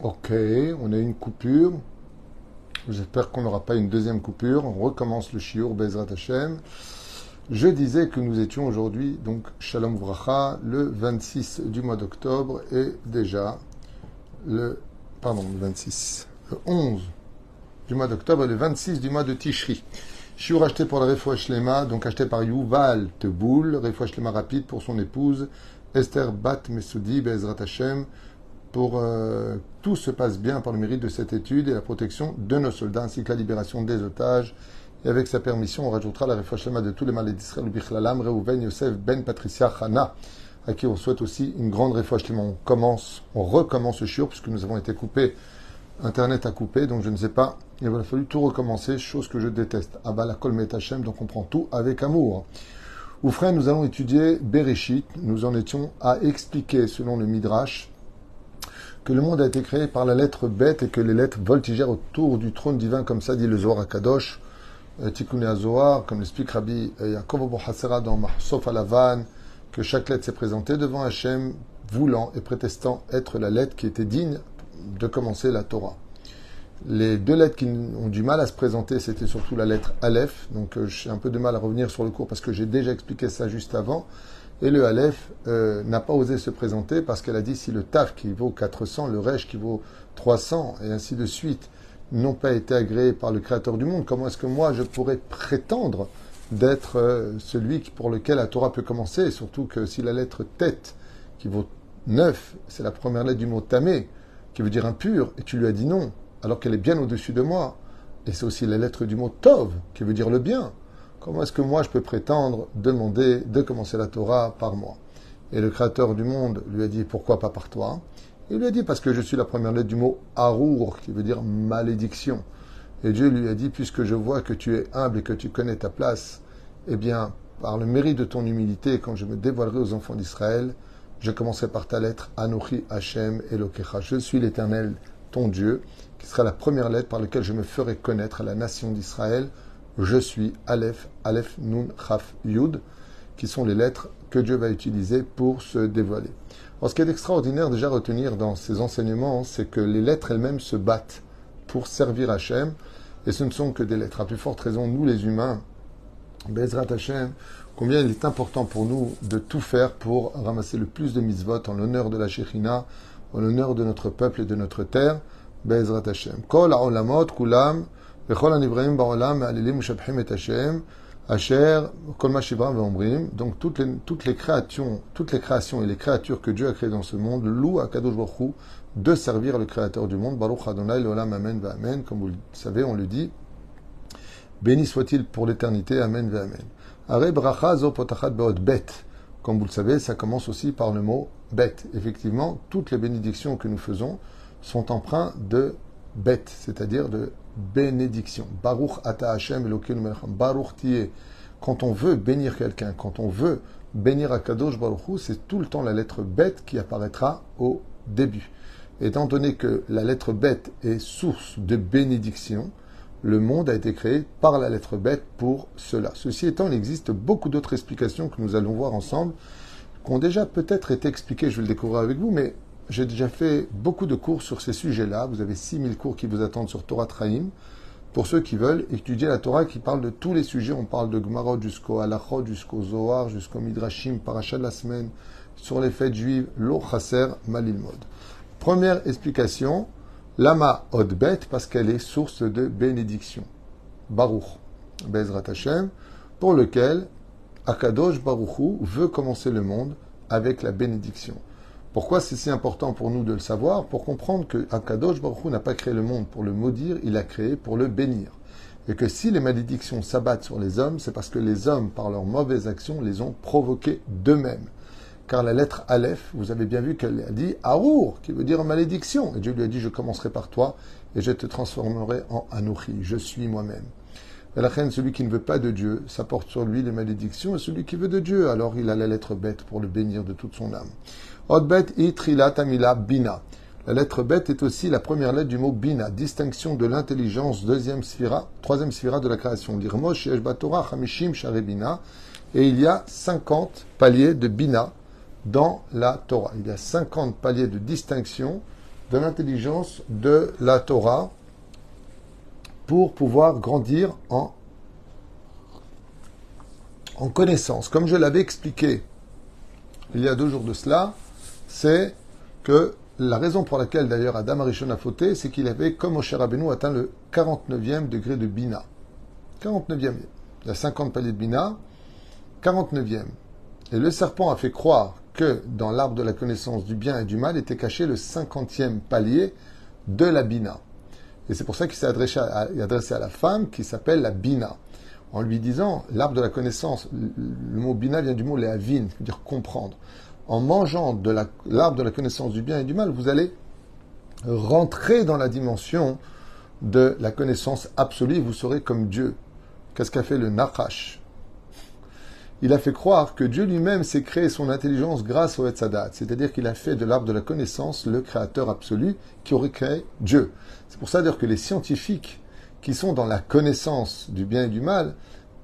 Ok, on a une coupure. J'espère qu'on n'aura pas une deuxième coupure. On recommence le shiur Bezrat Hashem. Je disais que nous étions aujourd'hui, donc Shalom Vracha, le 26 du mois d'octobre et déjà le, pardon, le 26, le 11 du mois d'octobre et le 26 du mois de Tishri. Shiur acheté pour la Refouach Lema, donc acheté par Yuval Teboul, Refouach Lema rapide pour son épouse Esther Bat Mesoudi Bezrat Hashem pour euh, tout se passe bien par le mérite de cette étude et la protection de nos soldats ainsi que la libération des otages. Et avec sa permission, on rajoutera la réfouachlema de tous les malades d'Israël, Bichlalam, Reuven, Yosef, Ben, Patricia, Hana, à qui on souhaite aussi une grande réfouachlema. On commence, on recommence le shiur puisque nous avons été coupés, Internet a coupé, donc je ne sais pas, il va fallu tout recommencer, chose que je déteste. Abba la kol Hashem, donc on prend tout avec amour. Ou nous allons étudier Bereshit. Nous en étions à expliquer, selon le Midrash, que le monde a été créé par la lettre bête et que les lettres voltigèrent autour du trône divin, comme ça dit le Zohar Kadosh, euh, Tikkun Zohar, comme l'explique Rabbi euh, Yaakov Abu Hasera dans Mahsof Alavan, que chaque lettre s'est présentée devant Hachem, voulant et prétestant être la lettre qui était digne de commencer la Torah. Les deux lettres qui ont du mal à se présenter, c'était surtout la lettre Aleph. Donc euh, j'ai un peu de mal à revenir sur le cours parce que j'ai déjà expliqué ça juste avant. Et le Aleph euh, n'a pas osé se présenter parce qu'elle a dit si le Taf qui vaut 400, le Resh qui vaut 300 et ainsi de suite n'ont pas été agréés par le Créateur du monde, comment est-ce que moi je pourrais prétendre d'être euh, celui pour lequel la Torah peut commencer? Surtout que si la lettre tête qui vaut 9, c'est la première lettre du mot tamé, qui veut dire impur, et tu lui as dit non, alors qu'elle est bien au-dessus de moi. Et c'est aussi la lettre du mot Tov, qui veut dire le bien. Comment est-ce que moi je peux prétendre demander de commencer la Torah par moi? Et le Créateur du monde lui a dit pourquoi pas par toi? Il lui a dit parce que je suis la première lettre du mot Arour, qui veut dire malédiction. Et Dieu lui a dit puisque je vois que tu es humble et que tu connais ta place, eh bien, par le mérite de ton humilité, quand je me dévoilerai aux enfants d'Israël, je commencerai par ta lettre Anochi Hashem Elokecha. Je suis l'Éternel, ton Dieu, qui sera la première lettre par laquelle je me ferai connaître à la nation d'Israël. Je suis Aleph, Aleph, Nun, Chaf, Yud, qui sont les lettres que Dieu va utiliser pour se dévoiler. Alors, ce qui est extraordinaire déjà à retenir dans ces enseignements, c'est que les lettres elles-mêmes se battent pour servir Hachem, et ce ne sont que des lettres. À plus forte raison, nous les humains, Bezrat Hachem, combien il est important pour nous de tout faire pour ramasser le plus de mitzvot en l'honneur de la Shekhinah, en l'honneur de notre peuple et de notre terre. Bezrat Hashem. Kol kulam Donc toutes les, créations, et les créatures que Dieu a créées dans ce monde louent à Kadosh Baruch de servir le Créateur du monde. L'olam amen ve'amen. Comme vous le savez, on le dit. Béni soit-il pour l'éternité. Amen ve'amen. Are bracha potachat be'ot bet. Comme vous le savez, ça commence aussi par le mot bête. Effectivement, toutes les bénédictions que nous faisons sont empreints de bête, c'est-à-dire de bénédiction. Baruch ata Hashem Elokeinu Baruch tiye. Quand on veut bénir quelqu'un, quand on veut bénir Akadosh Baruch c'est tout le temps la lettre bête qui apparaîtra au début. Étant donné que la lettre bête est source de bénédiction, le monde a été créé par la lettre bête pour cela. Ceci étant, il existe beaucoup d'autres explications que nous allons voir ensemble, qui ont déjà peut-être été expliquées, je vais le découvrir avec vous, mais j'ai déjà fait beaucoup de cours sur ces sujets-là. Vous avez 6000 cours qui vous attendent sur Torah Traim. Pour ceux qui veulent étudier la Torah, qui parle de tous les sujets, on parle de Gmarot jusqu'au Halachot, jusqu'au Zohar, jusqu'au Midrashim, Parashat de la semaine, sur les fêtes juives, Lo Chaser Malilmod. Première explication, Lama Odbet, parce qu'elle est source de bénédiction. Baruch, Bezrat Hashem, pour lequel Akadosh Baruchu veut commencer le monde avec la bénédiction. Pourquoi c'est si important pour nous de le savoir Pour comprendre que Akadosh Baruch n'a pas créé le monde pour le maudire, il l'a créé pour le bénir. Et que si les malédictions s'abattent sur les hommes, c'est parce que les hommes, par leurs mauvaises actions, les ont provoquées d'eux-mêmes. Car la lettre Aleph, vous avez bien vu qu'elle a dit Arour, qui veut dire malédiction. Et Dieu lui a dit Je commencerai par toi et je te transformerai en Anouchi. Je suis moi-même. La celui qui ne veut pas de Dieu, ça porte sur lui les malédictions, et celui qui veut de Dieu, alors il a la lettre bête pour le bénir de toute son âme. Bina. La lettre bête est aussi la première lettre du mot bina, distinction de l'intelligence, deuxième sphira, troisième sphira de la création. L'irmosh hamishim sharebina. Et il y a 50 paliers de bina dans la Torah. Il y a 50 paliers de distinction de l'intelligence de la Torah pour pouvoir grandir en, en connaissance. Comme je l'avais expliqué il y a deux jours de cela, c'est que la raison pour laquelle d'ailleurs Adam Arishon a fauté, c'est qu'il avait, comme Moshe Rabbeinu, atteint le 49e degré de Bina. 49e. Il y a 50 paliers de Bina, 49e. Et le serpent a fait croire que dans l'arbre de la connaissance du bien et du mal était caché le 50e palier de la Bina. Et c'est pour ça qu'il s'est adressé, à, la femme qui s'appelle la Bina. En lui disant, l'arbre de la connaissance, le mot Bina vient du mot Léavin, qui veut dire comprendre en mangeant de l'arbre de la connaissance du bien et du mal, vous allez rentrer dans la dimension de la connaissance absolue, vous serez comme Dieu. Qu'est-ce qu'a fait le Nachash? Il a fait croire que Dieu lui-même s'est créé son intelligence grâce au Etzadat, c'est-à-dire qu'il a fait de l'arbre de la connaissance le créateur absolu qui aurait créé Dieu. C'est pour ça dire que les scientifiques qui sont dans la connaissance du bien et du mal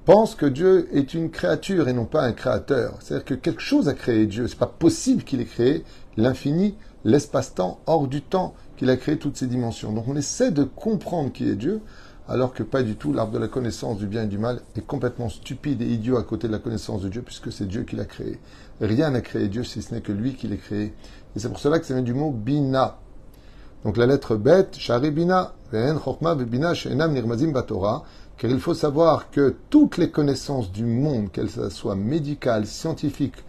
pense que Dieu est une créature et non pas un créateur. C'est-à-dire que quelque chose a créé Dieu. C'est pas possible qu'il ait créé l'infini, l'espace-temps, hors du temps, qu'il a créé toutes ces dimensions. Donc on essaie de comprendre qui est Dieu, alors que pas du tout. L'arbre de la connaissance du bien et du mal est complètement stupide et idiot à côté de la connaissance de Dieu, puisque c'est Dieu qui l'a créé. Rien n'a créé Dieu si ce n'est que lui qui l'a créé. Et c'est pour cela que ça vient du mot bina. Donc la lettre bête, shari bina, bina, nirmazim batora car il faut savoir que toutes les connaissances du monde, qu'elles soient médicales, scientifiques,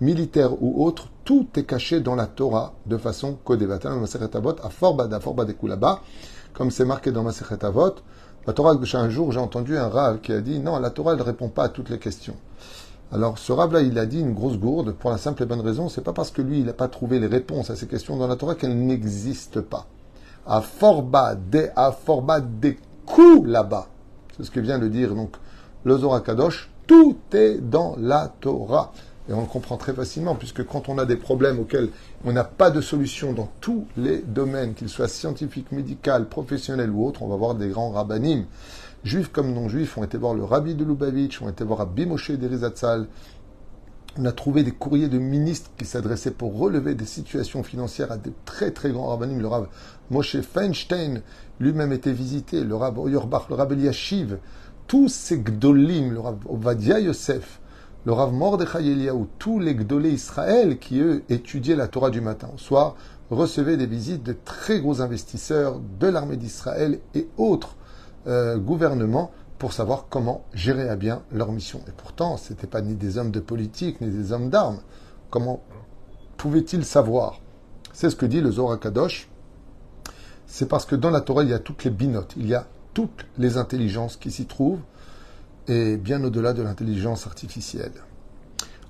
militaires ou autres, tout est caché dans la Torah de façon codévata. à comme c'est marqué dans Masechet Avot. La Torah, un jour, j'ai entendu un rave qui a dit non, la Torah, ne répond pas à toutes les questions. Alors, ce rave-là, il a dit une grosse gourde pour la simple et bonne raison, c'est pas parce que lui, il n'a pas trouvé les réponses à ces questions dans la Torah qu'elles n'existent pas. À forba, de, à forba, des coups là-bas. C'est ce que vient de dire donc le Zohar Kadosh. Tout est dans la Torah. Et on le comprend très facilement, puisque quand on a des problèmes auxquels on n'a pas de solution dans tous les domaines, qu'ils soient scientifiques, médicaux, professionnels ou autres, on va voir des grands rabbinim, juifs comme non-juifs, ont été voir le rabbi de Lubavitch, ont été voir Rabbi Moshe d'Erizatzal. On a trouvé des courriers de ministres qui s'adressaient pour relever des situations financières à des très très grands rabbinim, le Rav Moshe Feinstein, lui-même était visité, le Rav Oyerbach, le Rav Eliashiv, tous ces Gdolim, le Rav Ovadia Yosef, le Rav Mordechai Eliyahu, tous les Gdolés Israël qui, eux, étudiaient la Torah du matin au soir, recevaient des visites de très gros investisseurs de l'armée d'Israël et autres euh, gouvernements pour savoir comment gérer à bien leur mission. Et pourtant, ce n'étaient pas ni des hommes de politique, ni des hommes d'armes. Comment pouvaient-ils savoir? C'est ce que dit le Zohar Kadosh c'est parce que dans la Torah, il y a toutes les binotes, il y a toutes les intelligences qui s'y trouvent, et bien au-delà de l'intelligence artificielle.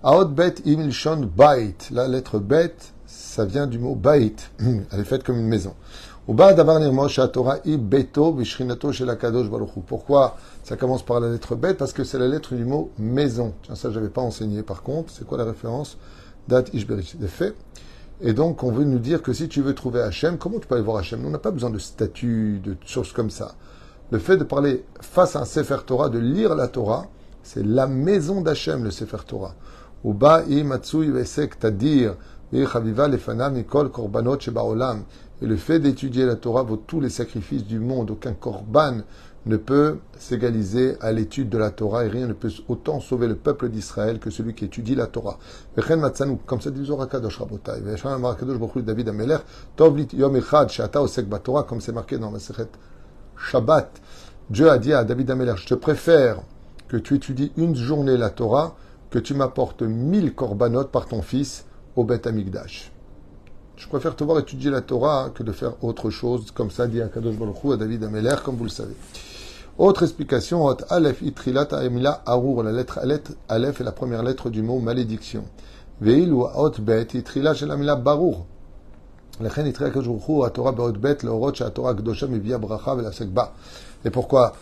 Aot imilshon bait. La lettre bet, ça vient du mot bait. Elle est faite comme une maison. Pourquoi ça commence par la lettre bet? Parce que c'est la lettre du mot maison. Tiens, ça, je n'avais pas enseigné par contre. C'est quoi la référence Dat ishberich. Des faits. Et donc, on veut nous dire que si tu veux trouver Hachem, comment tu peux aller voir Hachem? On n'a pas besoin de statut, de choses comme ça. Le fait de parler face à un Sefer Torah, de lire la Torah, c'est la maison d'Hachem, le Sefer Torah. Et le fait d'étudier la Torah vaut tous les sacrifices du monde. Aucun korban ne peut s'égaliser à l'étude de la Torah et rien ne peut autant sauver le peuple d'Israël que celui qui étudie la Torah. Comme comme c'est marqué dans Masechet Shabbat. Dieu a dit à David Ameler, je te préfère que tu étudies une journée la Torah, que tu m'apportes mille korbanot par ton fils au Beth Amigdash. Je préfère te voir étudier la Torah que de faire autre chose, comme ça dit Akadosh Baruch à David Ameler, comme vous le savez. Autre explication, Aleph itrilat emila arur, la lettre Aleph est la première lettre du mot malédiction. Veil ou ot bet itrilat amila Et pourquoi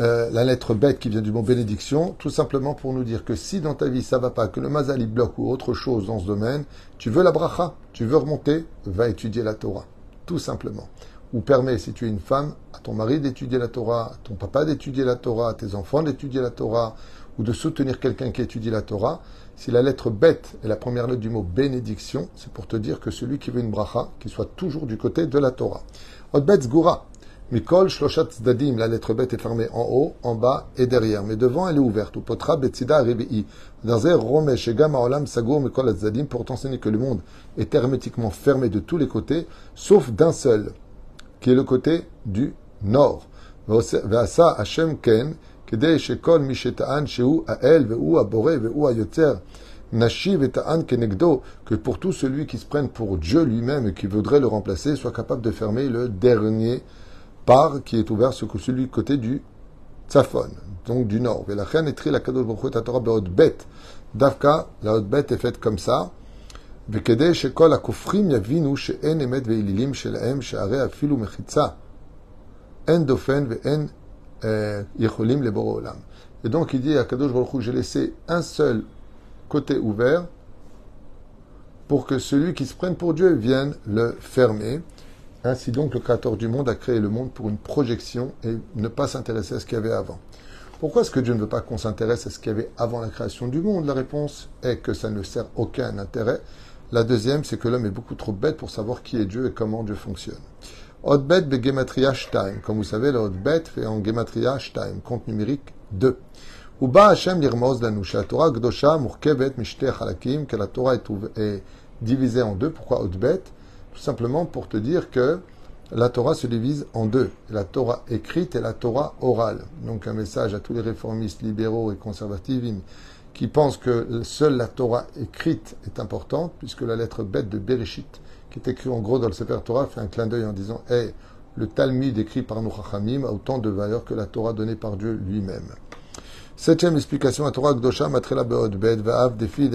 euh, la lettre bête qui vient du mot bénédiction, tout simplement pour nous dire que si dans ta vie ça va pas, que le mazal il bloque ou autre chose dans ce domaine, tu veux la bracha, tu veux remonter, va étudier la Torah. Tout simplement. Ou permet, si tu es une femme, à ton mari d'étudier la Torah, à ton papa d'étudier la Torah, à tes enfants d'étudier la Torah, ou de soutenir quelqu'un qui étudie la Torah, Si la lettre bête est la première lettre du mot bénédiction, c'est pour te dire que celui qui veut une bracha, qu'il soit toujours du côté de la Torah. Mikol la lettre bête est fermée en haut, en bas et derrière. Mais devant, elle est ouverte. Ou potra betzida rebi'i. Romesh mikol pour t'enseigner que le monde est hermétiquement fermé de tous les côtés, sauf d'un seul, qui est le côté du nord. Vasa Hashem ken, כדי שכל מי שטען שהוא האל והוא הבורא והוא היוצר, נשיב וטען כנגדו, que pour tout celui qui se prenne pour Dieu lui-même et qui voudrait le remplacer, soit capable de fermer le dernier par qui est ouvert sur celui du côté du Tzafon, donc du nord. ולכן התחיל הקדוש ברוך הוא את התורה בעוד ב', דווקא לעוד ב' est faite comme ça, וכדי שכל הכופרים יבינו שאין אמת ואלילים שלהם, שהרי אפילו מחיצה אין דופן ואין euh, Olam. Et donc il dit à Kadosh Baruch j'ai laissé un seul côté ouvert pour que celui qui se prenne pour Dieu vienne le fermer. Ainsi donc le Créateur du monde a créé le monde pour une projection et ne pas s'intéresser à ce qu'il y avait avant. Pourquoi est-ce que Dieu ne veut pas qu'on s'intéresse à ce qu'il y avait avant la création du monde? La réponse est que ça ne sert aucun intérêt. La deuxième, c'est que l'homme est beaucoup trop bête pour savoir qui est Dieu et comment Dieu fonctionne. Hotbet begematria Shtaim. Comme vous savez, le Hotbet fait en gematria Shtaim, compte numérique 2. Uba Hashem lirmoz lanu, la Torah gdosha murkevet mishte halakim, que la Torah est, divisée en deux. Pourquoi Hotbet Tout simplement pour te dire que la Torah se divise en deux. La Torah écrite et la Torah orale. Donc un message à tous les réformistes libéraux et conservatifs qui pensent que seule la Torah écrite est importante, puisque la lettre bête de Bereshit qui est écrit en gros dans le Sefer Torah, fait un clin d'œil en disant hey, le Talmud écrit par nos Chachamim a autant de valeur que la Torah donnée par Dieu lui-même. Septième explication, la Torah Gdosha matrela beod bet va'av defi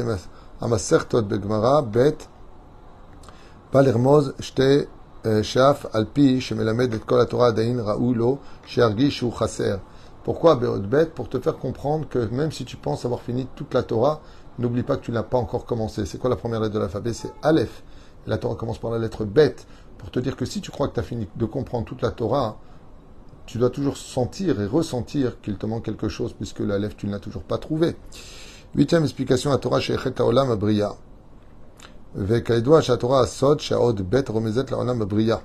amasertot begmara bet palermoz shte shaf alpi shemelamed et kol la Torah dain ra'ulo sheargish ou chaser. Pourquoi beod bet? Pour te faire comprendre que même si tu penses avoir fini toute la Torah, n'oublie pas que tu n'as pas encore commencé. C'est quoi la première lettre de l'alphabet? C'est Aleph. La Torah commence par la lettre bête pour te dire que si tu crois que tu as fini de comprendre toute la Torah, tu dois toujours sentir et ressentir qu'il te manque quelque chose puisque la lèvre, tu ne l'as toujours pas trouvé. Huitième explication, la Torah remezet laolam bria.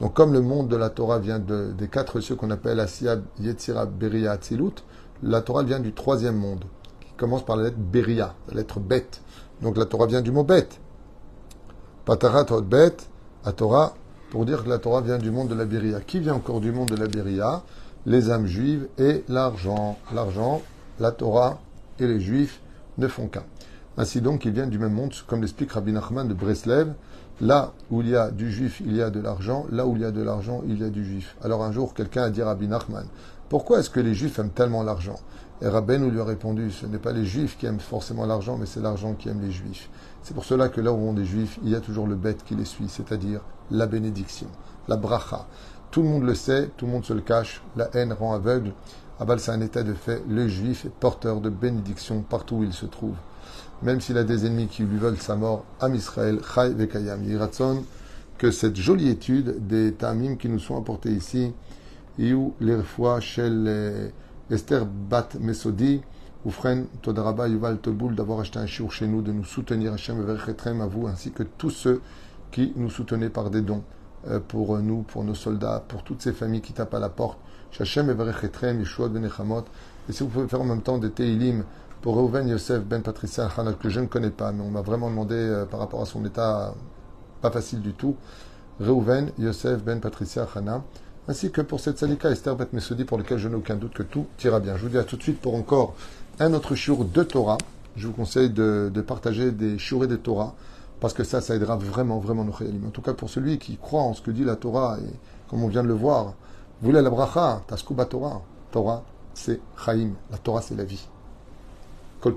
Donc comme le monde de la Torah vient de, des quatre cieux qu'on appelle Asiyab, Yetzira, Beria, Atzilut, la Torah vient du troisième monde, qui commence par la lettre Beria, la lettre bête. Donc la Torah vient du mot bête. Patarat Bet, à Torah, pour dire que la Torah vient du monde de la Beria. Qui vient encore du monde de la Beria Les âmes juives et l'argent. L'argent, la Torah et les juifs ne font qu'un. Ainsi donc, ils viennent du même monde, comme l'explique Rabbi Nachman de Breslev. Là où il y a du juif, il y a de l'argent. Là où il y a de l'argent, il y a du juif. Alors un jour, quelqu'un a dit à Rabbi Nachman, pourquoi est-ce que les juifs aiment tellement l'argent? Et Rabben nous lui a répondu, ce n'est pas les juifs qui aiment forcément l'argent, mais c'est l'argent qui aime les juifs. C'est pour cela que là où on est juifs, il y a toujours le bête qui les suit, c'est-à-dire la bénédiction, la bracha. Tout le monde le sait, tout le monde se le cache, la haine rend aveugle. Abal, c'est un état de fait. Le juif est porteur de bénédiction partout où il se trouve. Même s'il a des ennemis qui lui veulent sa mort, Am Israël, Chai Vekayam. Yiratson, que cette jolie étude des tamim qui nous sont apportés ici, Iou l'erfoua chez Esther Bat Mesodi, Oufren, Todaraba, Yuval Toboul, d'avoir acheté un chiour chez nous, de nous soutenir, Hachem Verchetrem, à vous, ainsi que tous ceux qui nous soutenaient par des dons euh, pour nous, pour nos soldats, pour toutes ces familles qui tapent à la porte. Hachem Verchetrem, Yeshua Ben Et si vous pouvez faire en même temps des Teilim pour Reuven Yosef Ben Patricia Hana, que je ne connais pas, mais on m'a vraiment demandé euh, par rapport à son état pas facile du tout. Reuven Yosef Ben Patricia Hana ainsi que pour cette salika Esther Bet Mesodi pour lequel je n'ai aucun doute que tout ira bien. Je vous dis à tout de suite pour encore un autre shiur de Torah. Je vous conseille de, partager des et de Torah, parce que ça, ça aidera vraiment, vraiment nos chayalim. En tout cas, pour celui qui croit en ce que dit la Torah, et comme on vient de le voir, voulez la bracha, taskuba Torah. Torah, c'est chaim. La Torah, c'est la vie. Kol